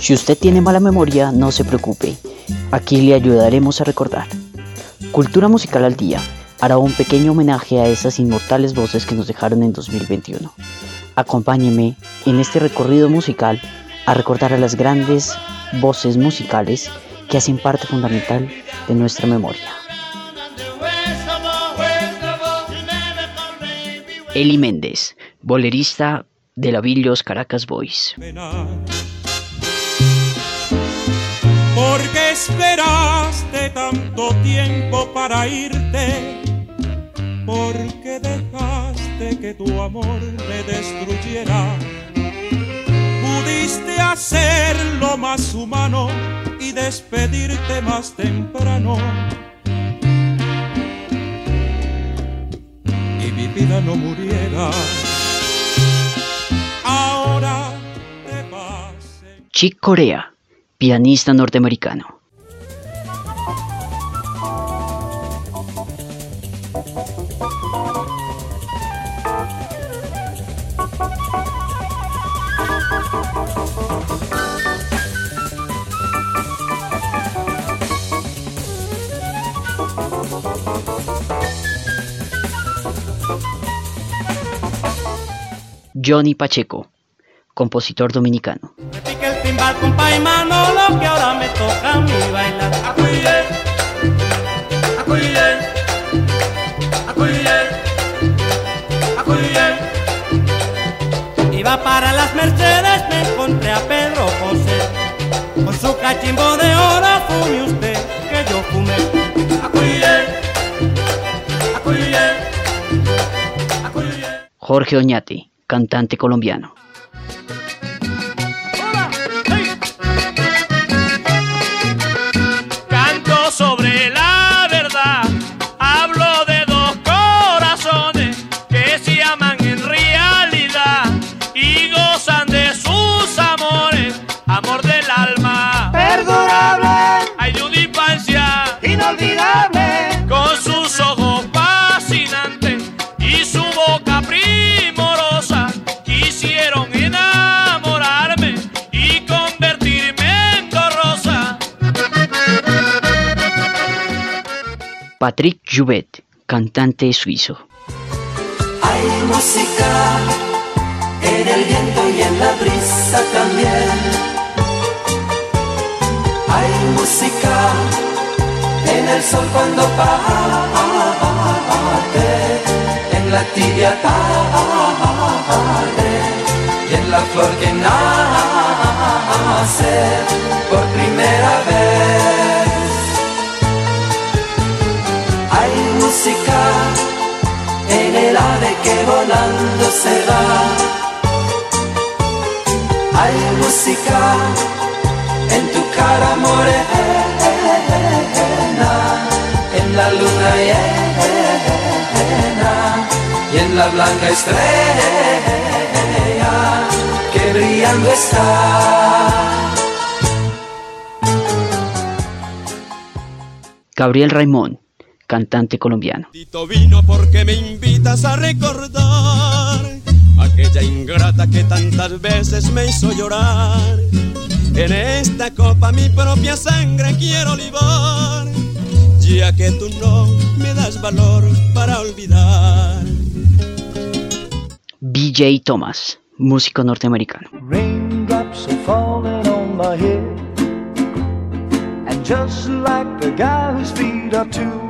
Si usted tiene mala memoria, no se preocupe, aquí le ayudaremos a recordar. Cultura Musical al Día hará un pequeño homenaje a esas inmortales voces que nos dejaron en 2021. Acompáñeme en este recorrido musical a recordar a las grandes voces musicales que hacen parte fundamental de nuestra memoria. Eli Méndez, bolerista de la Villos Caracas Boys. Esperaste tanto tiempo para irte? ¿Por qué dejaste que tu amor me destruyera? Pudiste hacerlo más humano y despedirte más temprano mi vida no muriera. Ahora te vas. Chick Corea, pianista norteamericano. Acuye, acuye, acuye, acuye. Iba para las Mercedes, me encontré a Pedro José. Con su cachimbo de oro, fume usted, que yo fumé. Acuye, acuye, acuye. Jorge Oñate, cantante colombiano. Patrick Joubet, cantante suizo. Hay música en el viento y en la brisa también. Hay música en el sol cuando parte, en la tibia tarde y en la flor que nace por primera vez. Música en el ave que volando se va. Hay música en tu cara morena, en la luna llena y en la blanca estrella que brillando está. Gabriel Raimón, cantante colombiano. Tito vino porque me invitas a recordar aquella ingrata que tantas veces me hizo llorar. En esta copa mi propia sangre quiero libar, ya que tú no me das valor para olvidar. BJ Thomas, músico norteamericano. Raindrops are falling on my head. And just like the guy whose feet are too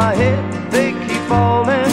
my head, they keep falling.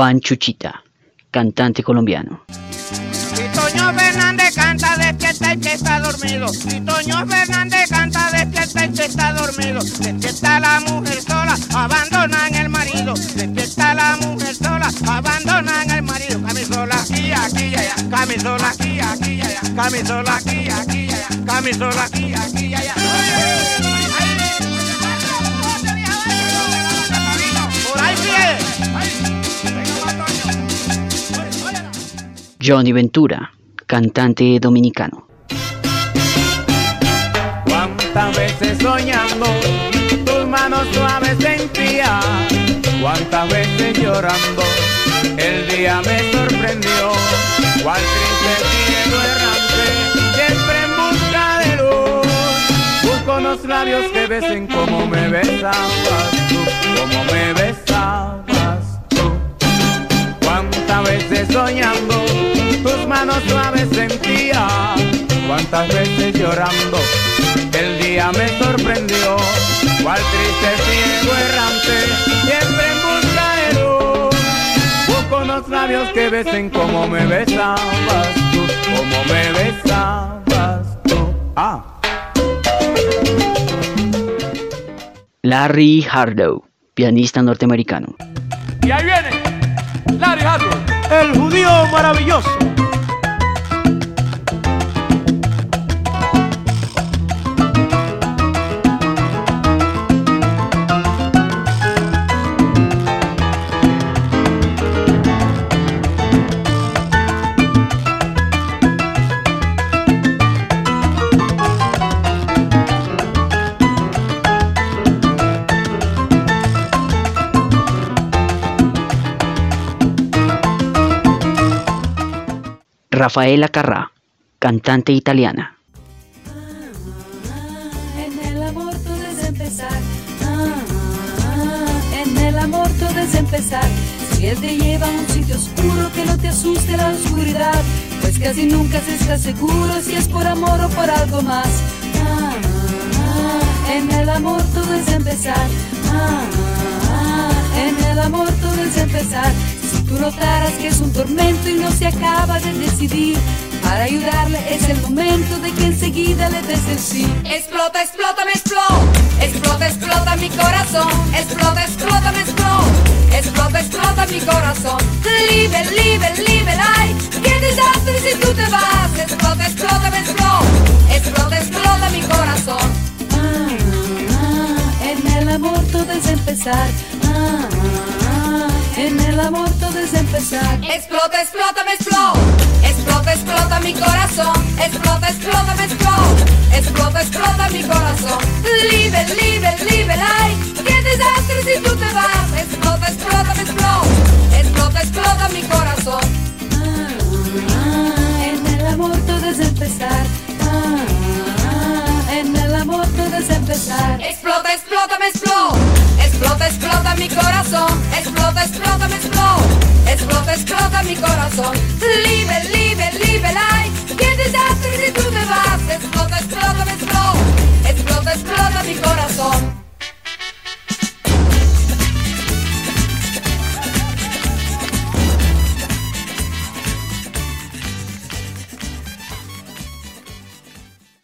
Juan Chuchita, cantante colombiano. Si Toño Fernández canta despierta que está dormido. Si Toño Fernández canta despierta que está dormido. Despierta la mujer sola, abandonan el marido. La mujer sola, abandonan el marido. Camisola aquí, aquí, aquí, aquí, aquí, aquí, aquí, aquí. Johnny Ventura, cantante dominicano. Cuántas veces soñando tus manos suaves sentía, cuántas veces llorando el día me sorprendió, cuál triste cielo errante, siempre en busca de luz, busco los labios que besen como me besabas tú, como me besabas tú. Cuántas veces soñando tus manos suaves sentía, cuántas veces llorando el día me sorprendió, cual triste ciego errante, siempre en busca de luz. Busco los labios que besen como me besabas tú, como me besabas tú. Ah. Larry Harlow, pianista norteamericano. Y ahí viene Larry Harlow. El judío maravilloso. Rafaela Carrà, cantante italiana. El amor todo es. Ah, ah, empezar. Si él te lleva a un sitio oscuro que no te asuste la oscuridad, pues casi nunca se está seguro si es por amor o por algo más. Ah, ah, en el amor todo es empezar. Ah, ah, en el amor todo es empezar. Si tú notaras que es un tormento y no se acaba de decidir, para ayudarle es el momento de que enseguida le des el sí. Explota, explota, me explota. Explota, explota mi corazón. Explota, explota, me explota. Explota, explota mi corazón. Libre, libre, libre, ay. Qué desastre si tú te vas. Explota, explota, me explota. Explota, explota mi corazón. Ah, ah, en el amor todo es empezar. En el amor todo es empezar. Explota, explota, me explota. Explota, explota mi corazón. Explota, explota, me explota. Explota, explota mi corazón. Libre, libre, libre, ay. Qué desastre si Explota, mi corazón. Explota, explota, me explota. Explota, explota mi corazón. Libre, libre, libre, ay. Qué desastre si tú te vas. Explota, explota, me explota. Explota, explota mi corazón.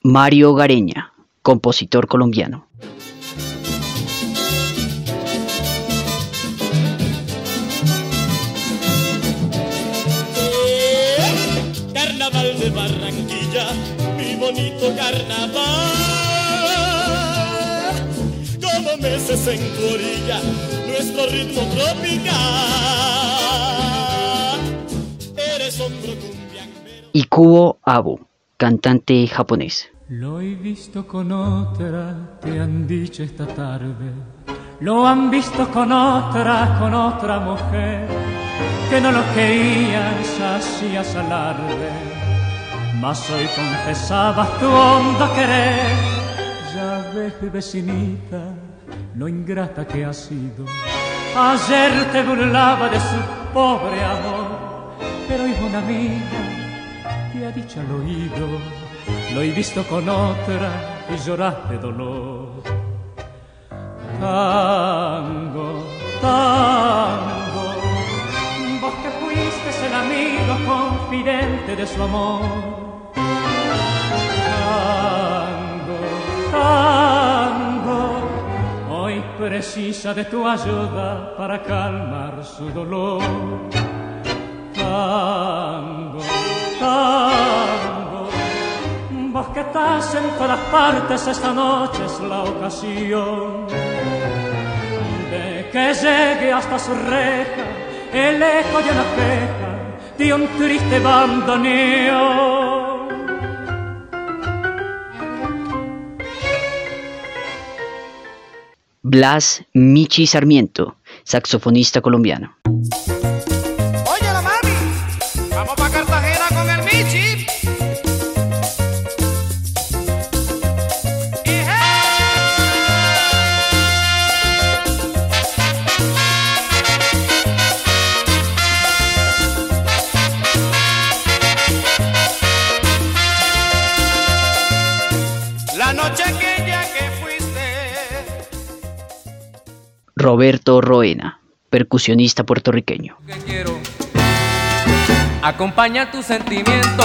Mario Gareña, compositor colombiano. En tu orilla, nuestro ritmo tropical. Eres hombro cumbiambero. Ikubo Abu, cantante japonés. Lo he visto con otra, te han dicho esta tarde. Lo han visto con otra, con otra mujer. Que no lo querías, hacías alarde. Mas hoy confesabas tu hondo querer. Ya ves, vecinita, lo ingrata que has sido. Ayer te burlaba de su pobre amor. Pero hoy una amiga te ha dicho al oído, lo he visto con otra y lloras de dolor. Tango, tango, Este es el amigo confidente de su amor. Tango, tango, precisa de tu ayuda para calmar su dolor. Tango, tango, vos que estás en todas partes, esta noche es la ocasión de que llegue hasta su reja el eco de una queja de un triste bandoneón. Blas Michi Sarmiento, saxofonista colombiano. Oye la mami, vamos pa' Cartagena con el Roberto Roena, percusionista puertorriqueño. quiero acompañar tu sentimiento,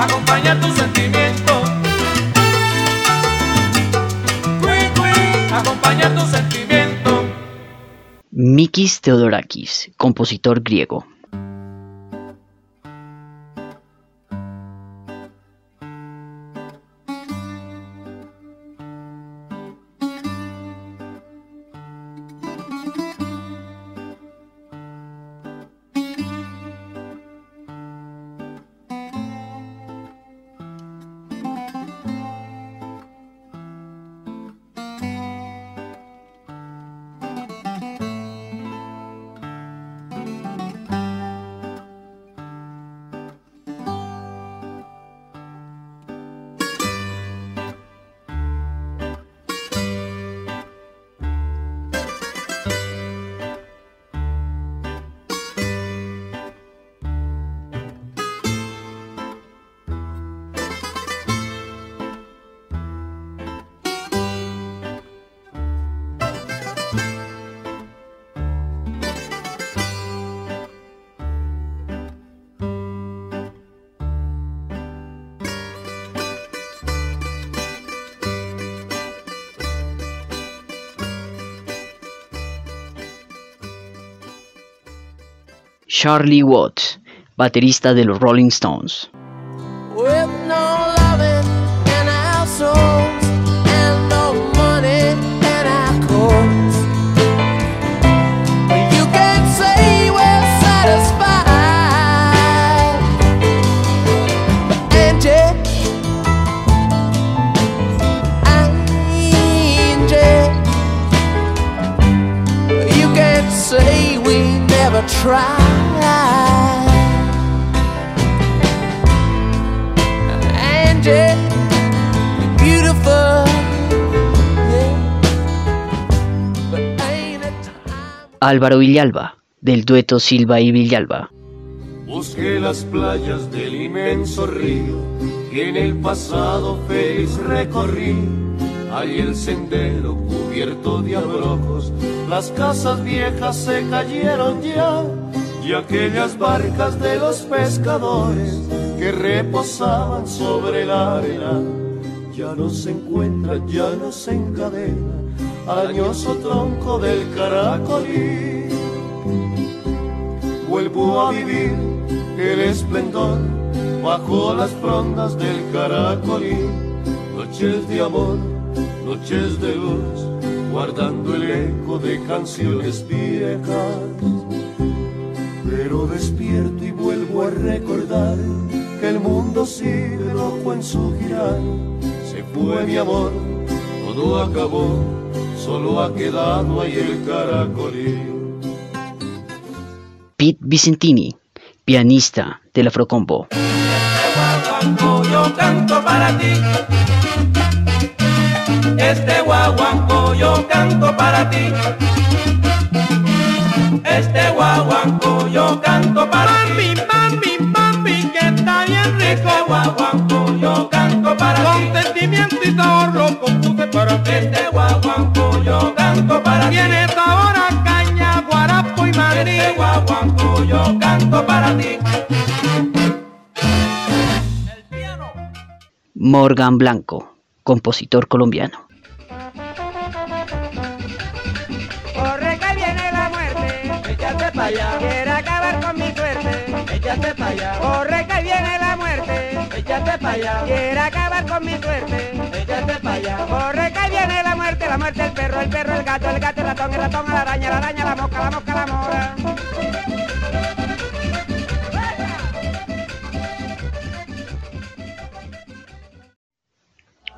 acompañar tu sentimiento, acompañar tu sentimiento. Mikis Theodorakis, compositor griego. Charlie Watts, baterista de los Rolling Stones. Álvaro Villalba, del dueto Silva y Villalba. Busqué las playas del inmenso río que en el pasado feliz recorrí. Hay el sendero cubierto de abrojos, las casas viejas se cayeron ya y aquellas barcas de los pescadores que reposaban sobre la arena ya no se encuentran, ya no se encadena añoso tronco del caracolí. Vuelvo a vivir el esplendor bajo las frondas del caracolí. Noches de amor, noches de luz, guardando el eco de canciones viejas. Pero despierto y vuelvo a recordar que el mundo sigue loco en su girar. Se fue mi amor, todo acabó, solo ha quedado ahí el caracolí. Pete Vicentini, pianista del Afrocombo. guaguanco yo canto para ti. Este guaguanco yo canto para ti. Este guaguanco yo canto para ti. Mami, mami, que está bien rico. Este guaguanco yo canto para Con ti. sentimiento y sabor lo yo canto para ti. Tienes ahora caña, guarapo y maní. Este guaguanco yo canto para ti. Morgan Blanco, compositor colombiano. Corre que viene la muerte, échate pa' allá, quiere acabar con mi suerte. échate pa' allá, Corre que viene la muerte, échate pa' allá, quiere acabar con mi suerte. Muerte el perro, el perro el gato, el gato el ratón, el ratón la araña, la araña la mosca, la mosca la mora.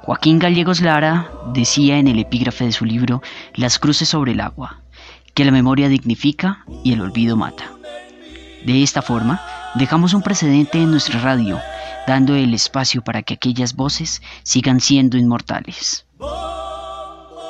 Joaquín Gallegos Lara decía en el epígrafe de su libro Las cruces sobre el agua, que la memoria dignifica y el olvido mata. De esta forma, dejamos un precedente en nuestra radio, dando el espacio para que aquellas voces sigan siendo inmortales.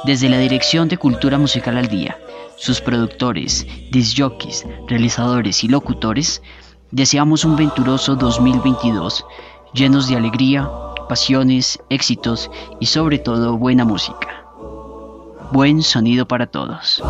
Desde la Dirección de Cultura Musical al Día, sus productores, disjockeys, realizadores y locutores, deseamos un venturoso 2022 llenos de alegría, pasiones, éxitos y sobre todo buena música. Buen sonido para todos.